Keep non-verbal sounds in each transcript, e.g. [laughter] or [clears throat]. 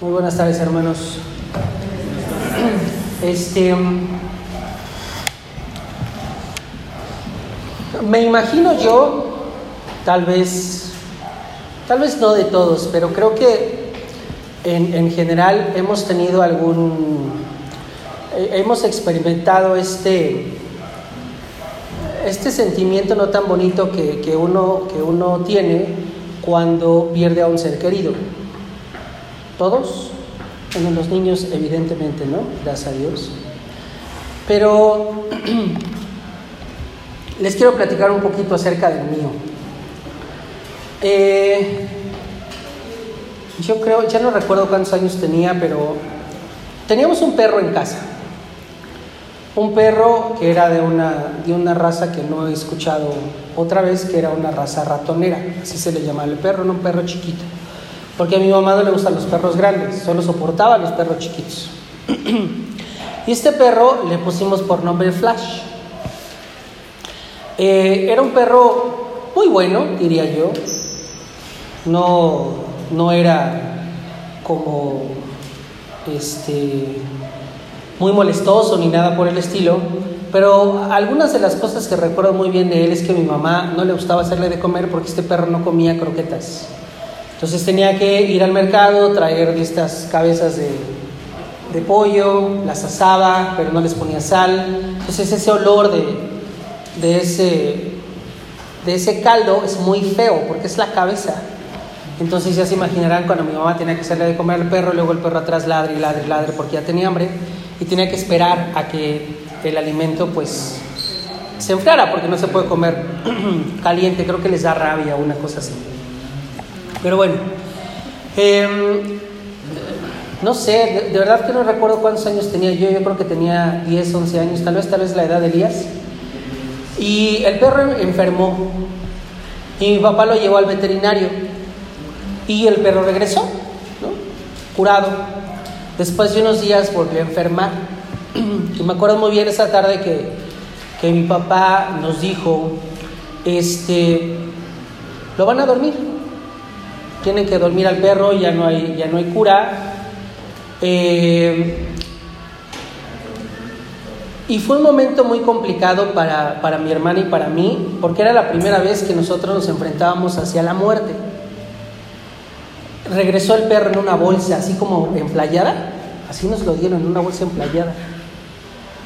Muy buenas tardes, hermanos. Este. Me imagino yo, tal vez, tal vez no de todos, pero creo que en, en general hemos tenido algún. eh, Hemos experimentado este. Este sentimiento no tan bonito que, que uno, que uno tiene cuando pierde a un ser querido. Todos, bueno, los niños evidentemente, ¿no? Gracias a Dios. Pero [clears throat] les quiero platicar un poquito acerca del mío. Eh, yo creo, ya no recuerdo cuántos años tenía, pero teníamos un perro en casa. Un perro que era de una, de una raza que no he escuchado otra vez, que era una raza ratonera, así se le llamaba el perro, no un perro chiquito. Porque a mi mamá no le gustan los perros grandes, solo soportaba los perros chiquitos. [clears throat] y este perro le pusimos por nombre Flash. Eh, era un perro muy bueno, diría yo. No, no era como este muy molestoso ni nada por el estilo, pero algunas de las cosas que recuerdo muy bien de él es que mi mamá no le gustaba hacerle de comer porque este perro no comía croquetas. Entonces tenía que ir al mercado, traer estas cabezas de, pollo, las asaba, pero no les ponía sal. Entonces ese olor de, ese, de ese caldo es muy feo porque es la cabeza. Entonces ya se imaginarán cuando mi mamá tenía que hacerle de comer al perro, luego el perro atrás ladre y ladre y ladre porque ya tenía hambre y tenía que esperar a que el alimento pues se enfriara porque no se puede comer [clears throat] caliente, creo que les da rabia una cosa así. Pero bueno, eh, no sé, de, verdad que no recuerdo cuántos años tenía yo, yo creo que tenía 10, 11 años, tal vez, tal vez la edad de Elías. Y el perro enfermó y mi papá lo llevó al veterinario y el perro regresó, ¿no? curado. Después de unos días volvió a enfermar. [clears throat] Y me acuerdo muy bien esa tarde que, que mi papá nos dijo, este, lo van a dormir. Tienen que dormir al perro, ya no hay, ya no hay cura. Eh, y fue un momento muy complicado para, para mi hermana y para mí, porque era la primera vez que nosotros nos enfrentábamos hacia la muerte. Regresó el perro en una bolsa, así como emplayada, así nos lo dieron, en una bolsa emplayada.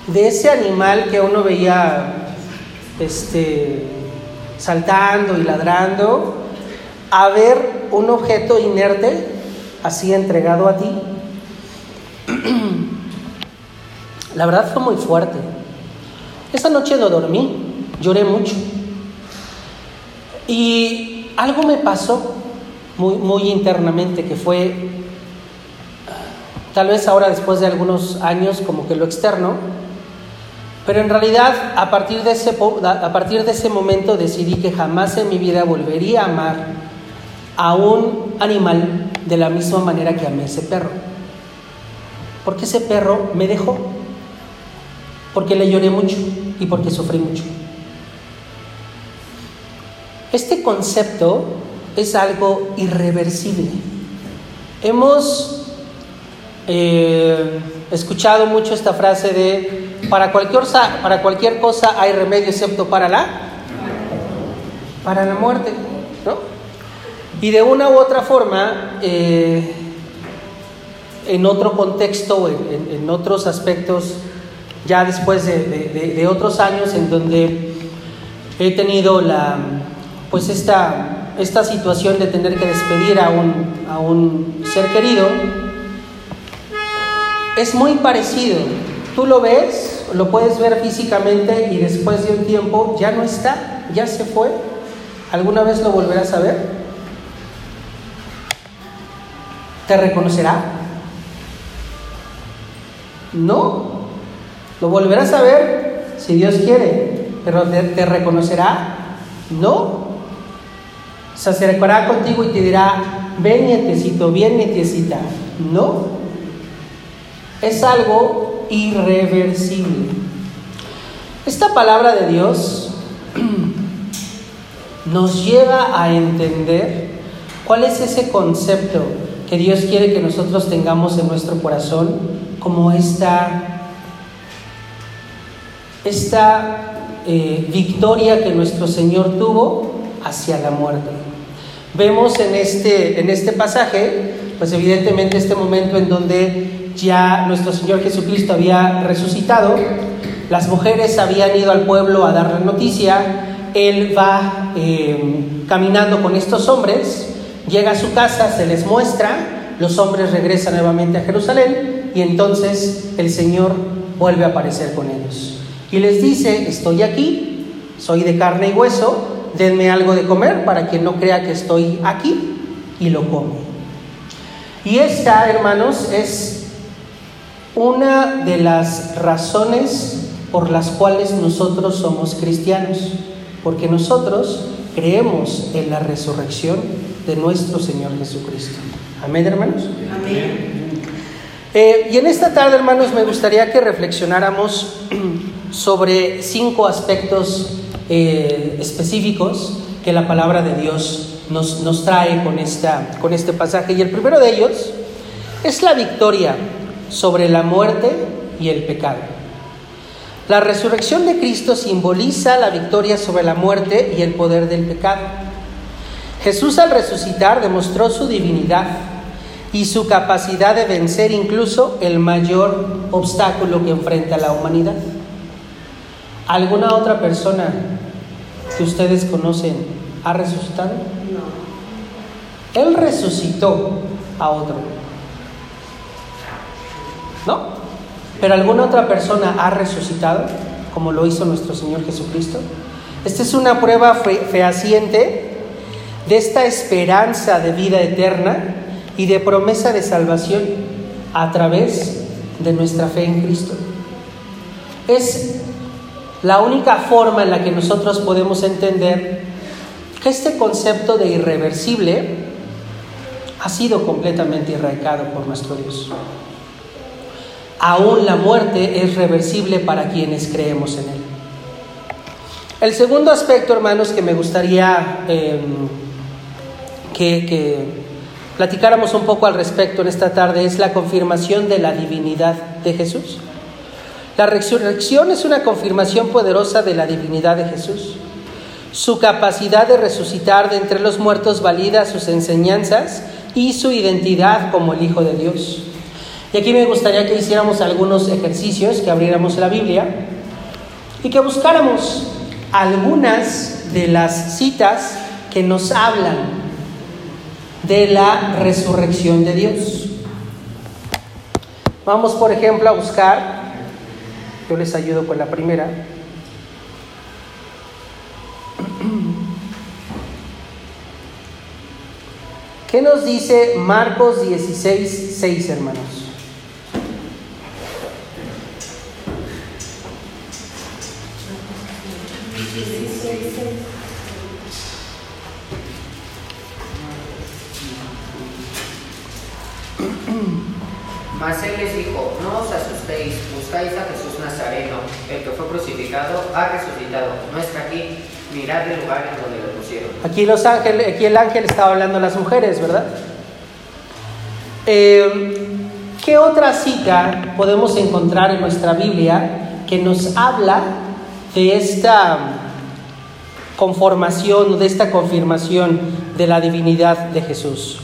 De ese animal que uno veía este, saltando y ladrando, a ver un objeto inerte, así entregado a ti. [clears throat] La verdad fue muy fuerte. Esa noche no dormí, lloré mucho. Y algo me pasó muy, muy internamente que fue, tal vez ahora después de algunos años, como que lo externo, pero en realidad a partir de ese, a partir de ese momento decidí que jamás en mi vida volvería a amar a un animal de la misma manera que amé ese perro. Porque ese perro me dejó, porque le lloré mucho y porque sufrí mucho. Este concepto es algo irreversible. Hemos eh, escuchado mucho esta frase de para cualquier, para cualquier cosa hay remedio excepto para la para la muerte, ¿no? Y de una u otra forma, eh, en otro contexto, en, otros aspectos, ya después de, de, de, otros años en donde he tenido la, pues esta, esta situación de tener que despedir a un, a un ser querido, es muy parecido. Tú lo ves, lo puedes ver físicamente y después de un tiempo ya no está, ya se fue. ¿Alguna vez lo volverás a ver? ¿Te reconocerá? No. Lo volverás a ver si Dios quiere, pero ¿te, te reconocerá? No. Se acercará contigo y te dirá, ven nietecito, bien nietecita. No. Es algo irreversible. Esta palabra de Dios [clears throat] nos lleva a entender cuál es ese concepto que Dios quiere que nosotros tengamos en nuestro corazón como esta, esta eh, victoria que nuestro Señor tuvo hacia la muerte. Vemos en este, en este pasaje, pues evidentemente este momento en donde ya nuestro Señor Jesucristo había resucitado, las mujeres habían ido al pueblo a dar la noticia, Él va eh, caminando con estos hombres, llega a su casa, se les muestra, los hombres regresan nuevamente a Jerusalén y entonces el Señor vuelve a aparecer con ellos. Y les dice, estoy aquí, soy de carne y hueso, denme algo de comer para que no crea que estoy aquí y lo come. Y esta, hermanos, es una de las razones por las cuales nosotros somos cristianos, porque nosotros creemos en la resurrección de nuestro Señor Jesucristo. Amén, hermanos. Amén. Eh, y en esta tarde, hermanos, me gustaría que reflexionáramos [clears throat] sobre cinco aspectos eh, específicos que la palabra de Dios nos, nos trae con, esta, con este pasaje. Y el primero de ellos es la victoria sobre la muerte y el pecado. La resurrección de Cristo simboliza la victoria sobre la muerte y el poder del pecado. Jesús al resucitar demostró su divinidad y su capacidad de vencer incluso el mayor obstáculo que enfrenta la humanidad. ¿Alguna otra persona que ustedes conocen ha resucitado? No. Él resucitó a otro. ¿No? Pero alguna otra persona ha resucitado, como lo hizo nuestro Señor Jesucristo. Esta es una prueba fehaciente de esta esperanza de vida eterna y de promesa de salvación a través de nuestra fe en Cristo. Es la única forma en la que nosotros podemos entender que este concepto de irreversible ha sido completamente erradicado por nuestro Dios. Aún la muerte es reversible para quienes creemos en Él. El segundo aspecto, hermanos, que me gustaría em, que, que platicáramos un poco al respecto en esta tarde es la confirmación de la divinidad de Jesús. La resurrección es una confirmación poderosa de la divinidad de Jesús. Su capacidad de resucitar de entre los muertos valida sus enseñanzas y su identidad como el Hijo de Dios. Y aquí me gustaría que hiciéramos algunos ejercicios, que abriéramos la Biblia y que buscáramos algunas de las citas que nos hablan de la resurrección de Dios. Vamos, por ejemplo, a buscar yo les ayudo con la primera. ¿Qué nos dice Marcos 16, 6, hermanos? Buscáis a Jesús Nazareno, el que fue crucificado, ha resucitado, no está aquí, mirad el lugar en donde lo pusieron. Aquí, los ángeles, aquí el ángel estaba hablando a las mujeres, ¿verdad? Eh, ¿Qué otra cita podemos encontrar en nuestra Biblia que nos habla de esta conformación, de esta confirmación de la divinidad de Jesús?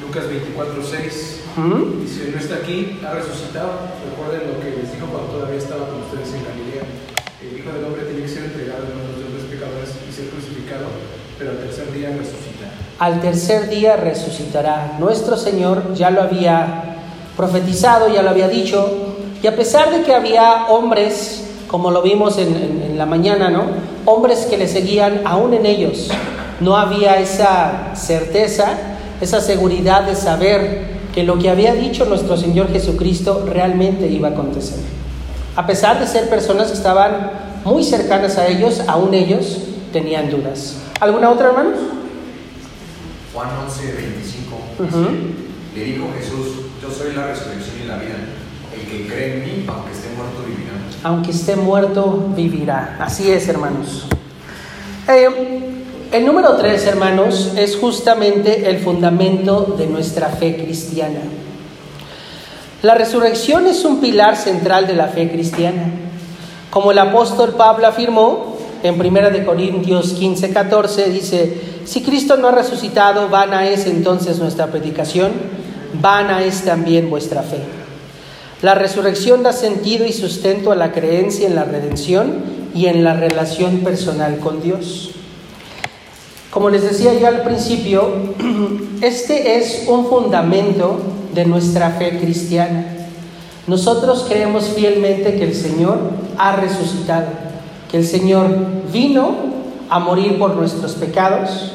Lucas 24, 6. Dice, no está aquí, ha resucitado. Recuerden lo que les dijo cuando todavía estaba con ustedes en Galilea. El Hijo del Hombre tiene que ser entregado en manos de hombres pecadores y ser crucificado, pero al tercer día resucitará. Al tercer día resucitará. Nuestro Señor ya lo había profetizado, ya lo había dicho, y a pesar de que había hombres, como lo vimos en, en, en la mañana, ¿no? Hombres que le seguían, aún en ellos no había esa certeza esa seguridad de saber que lo que había dicho nuestro Señor Jesucristo realmente iba a acontecer. A pesar de ser personas que estaban muy cercanas a ellos, aún ellos tenían dudas. ¿Alguna otra, hermanos? Juan 11, 25. Uh -huh. Le dijo Jesús, yo soy la resurrección y la vida. El que cree en mí, aunque esté muerto, vivirá. Aunque esté muerto, vivirá. Así es, hermanos. Eh, El número tres, hermanos, es justamente el fundamento de nuestra fe cristiana. La resurrección es un pilar central de la fe cristiana. Como el apóstol Pablo afirmó en 1 Corintios 15, 14, dice, si Cristo no ha resucitado, vana es entonces nuestra predicación, vana es también vuestra fe. La resurrección da sentido y sustento a la creencia en la redención y en la relación personal con Dios. Como les decía yo al principio, [clears throat] este es un fundamento de nuestra fe cristiana. Nosotros creemos fielmente que el Señor ha resucitado, que el Señor vino a morir por nuestros pecados,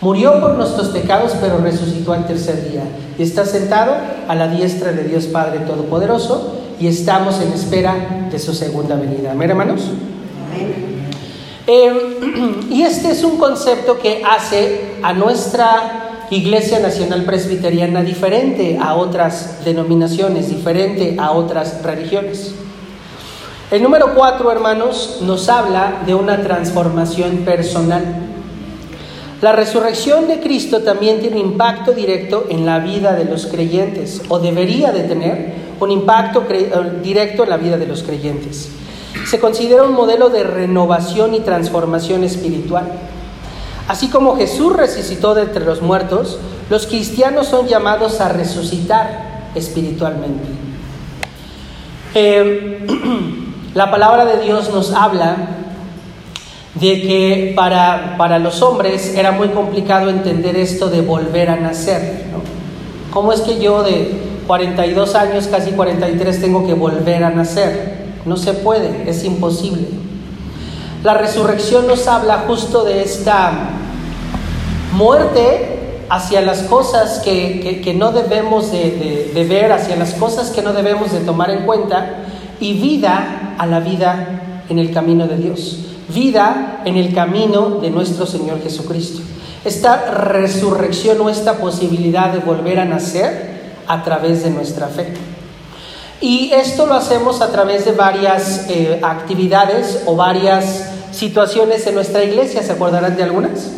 murió por nuestros pecados, pero resucitó al tercer día y está sentado a la diestra de Dios Padre Todopoderoso y estamos en espera de su segunda venida. ¿Amén, hermanos? Amén. Em, [clears throat] y este es un concepto que hace a nuestra Iglesia Nacional Presbiteriana diferente a otras denominaciones, diferente a otras religiones. El número cuatro, hermanos, nos habla de una transformación personal. La resurrección de Cristo también tiene impacto directo en la vida de los creyentes, o debería de tener un impacto eh, directo en la vida de los creyentes se considera un modelo de renovación y transformación espiritual. Así como Jesús resucitó de entre los muertos, los cristianos son llamados a resucitar espiritualmente. Eh, [clears throat] la palabra de Dios nos habla de que para, para, los hombres era muy complicado entender esto de volver a nacer. ¿Cómo es que yo de 42 años, casi 43, tengo que volver a nacer? No se puede, es imposible. La resurrección nos habla justo de esta muerte hacia las cosas que, no debemos de, de, ver, hacia las cosas que no debemos de tomar en cuenta, y vida a la vida en el camino de Dios, vida en el camino de nuestro Señor Jesucristo. Esta resurrección o esta posibilidad de volver a nacer a través de nuestra fe. Y esto lo hacemos a través de varias eh, actividades o varias situaciones en nuestra iglesia. ¿Se acordarán de algunas?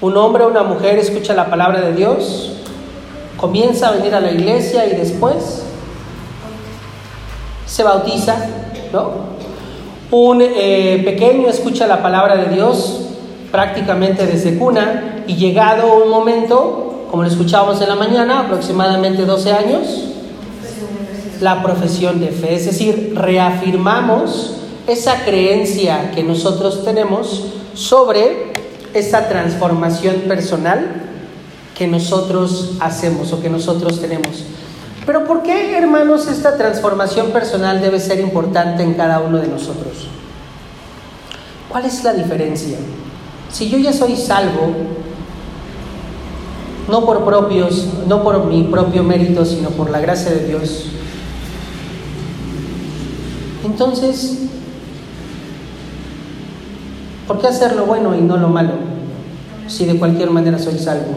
Un hombre o una mujer escucha la palabra de Dios, comienza a venir a la iglesia y después se bautiza, ¿no? Un eh, pequeño escucha la palabra de Dios prácticamente desde cuna y llegado un momento como lo escuchábamos en la mañana, aproximadamente 12 años, la profesión de fe. Es decir, reafirmamos esa creencia que nosotros tenemos sobre esa transformación personal que nosotros hacemos o que nosotros tenemos. Pero ¿por qué, hermanos, esta transformación personal debe ser importante en cada uno de nosotros? ¿Cuál es la diferencia? Si yo ya soy salvo, no por propios, no por mi propio mérito, sino por la gracia de Dios. Entonces, ¿por qué hacer lo bueno y no lo malo? Si de cualquier manera soy salvo.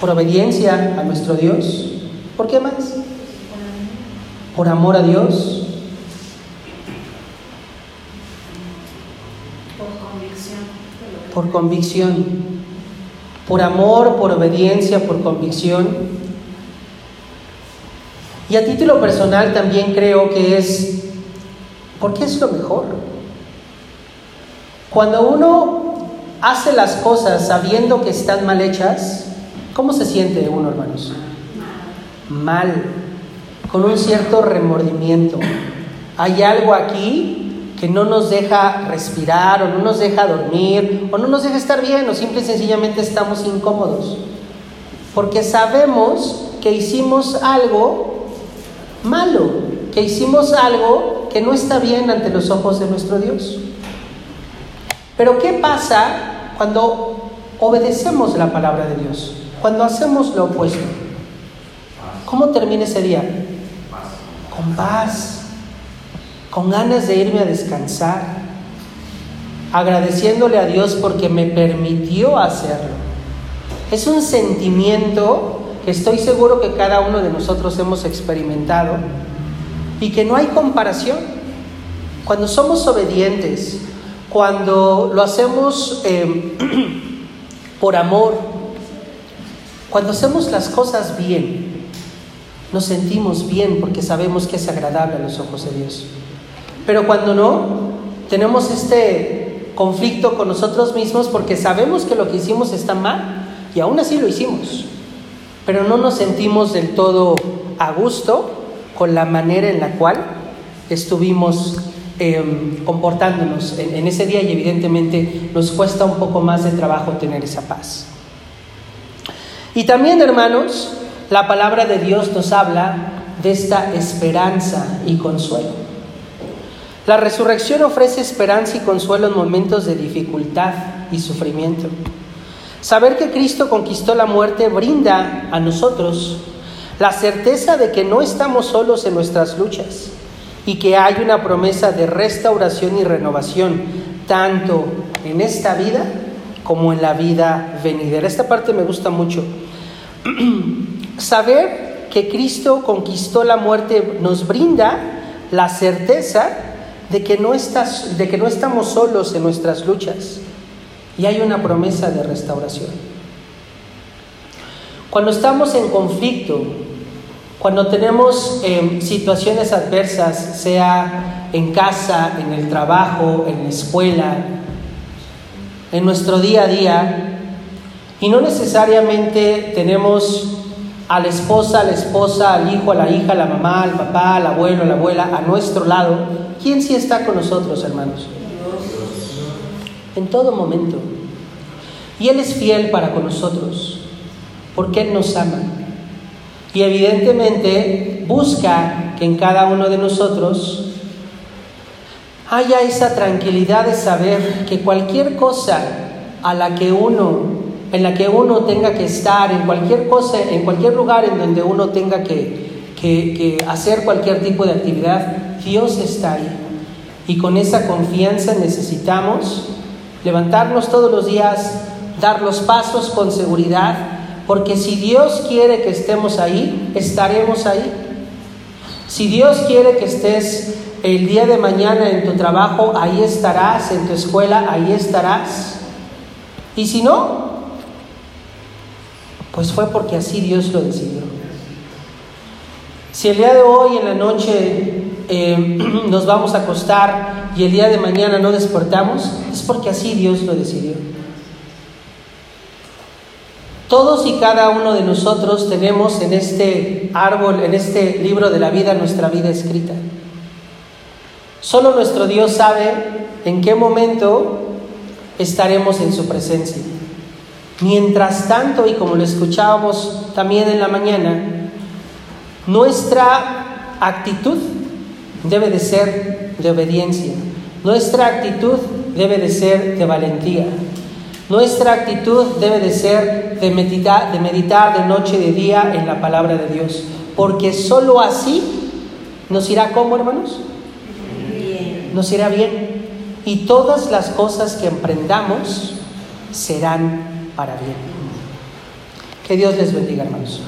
Por obediencia a nuestro Dios. ¿Por qué más? Por amor a Dios. Por convicción. Por convicción por amor, por obediencia, por convicción. Y a título personal también creo que es porque es lo mejor. Cuando uno hace las cosas sabiendo que están mal hechas, ¿cómo se siente uno, hermanos? Mal, con un cierto remordimiento. Hay algo aquí que no nos deja respirar o no nos deja dormir o no nos deja estar bien o simple y sencillamente estamos incómodos. Porque sabemos que hicimos algo malo, que hicimos algo que no está bien ante los ojos de nuestro Dios. Pero ¿qué pasa cuando obedecemos la palabra de Dios? Cuando hacemos lo opuesto. ¿Cómo termina ese día? Con paz con ganas de irme a descansar, agradeciéndole a Dios porque me permitió hacerlo. Es un sentimiento que estoy seguro que cada uno de nosotros hemos experimentado y que no hay comparación. cuando somos obedientes, cuando lo hacemos eh, [clears throat] por amor, cuando hacemos las cosas bien, nos sentimos bien porque sabemos que es agradable a los ojos de Dios. Pero cuando no, tenemos este conflicto con nosotros mismos porque sabemos que lo que hicimos está mal y aún así lo hicimos. Pero no nos sentimos del todo a gusto con la manera en la cual estuvimos em, comportándonos en, en ese día y evidentemente nos cuesta un poco más de trabajo tener esa paz. Y también, hermanos, la palabra de Dios nos habla de esta esperanza y consuelo. La resurrección ofrece esperanza y consuelo en momentos de dificultad y sufrimiento. Saber que Cristo conquistó la muerte brinda a nosotros la certeza de que no estamos solos en nuestras luchas y que hay una promesa de restauración y renovación, tanto en esta vida como en la vida venidera. Esta parte me gusta mucho. [clears throat] Saber que Cristo conquistó la muerte nos brinda la certeza de que, no estás, de que no estamos solos en nuestras luchas y hay una promesa de restauración. Cuando estamos en conflicto, cuando tenemos eh, situaciones adversas, sea en casa, en el trabajo, en la escuela, en nuestro día a día, y no necesariamente tenemos a la esposa, a la esposa, al hijo, a la hija, a la mamá, al papá, al abuelo, a la abuela, a nuestro lado, ¿quién sí está con nosotros, hermanos? En todo momento. Y Él es fiel para con nosotros, porque Él nos ama. Y evidentemente busca que en cada uno de nosotros haya esa tranquilidad de saber que cualquier cosa a la que uno en la que uno tenga que estar, en cualquier cosa, en cualquier lugar en donde uno tenga que, hacer cualquier tipo de actividad, Dios está ahí. Y con esa confianza necesitamos levantarnos todos los días, dar los pasos con seguridad, porque si Dios quiere que estemos ahí, estaremos ahí. Si Dios quiere que estés el día de mañana en tu trabajo, ahí estarás, en tu escuela, ahí estarás. Y si no, pues fue porque así Dios lo decidió. Si el día de hoy en la noche eh, [clears throat] nos vamos a acostar y el día de mañana no despertamos, es porque así Dios lo decidió. Todos y cada uno de nosotros tenemos en este árbol, en este libro de la vida, nuestra vida escrita. Solo nuestro Dios sabe en qué momento estaremos en su presencia. Mientras tanto, y como lo escuchábamos también en la mañana, nuestra actitud debe de ser de obediencia, nuestra actitud debe de ser de valentía, nuestra actitud debe de ser de meditar, de meditar de noche y de día en la palabra de Dios, porque sólo así nos irá como hermanos, nos irá bien. Y todas las cosas que emprendamos serán para bien. Que Dios les bendiga, hermanos.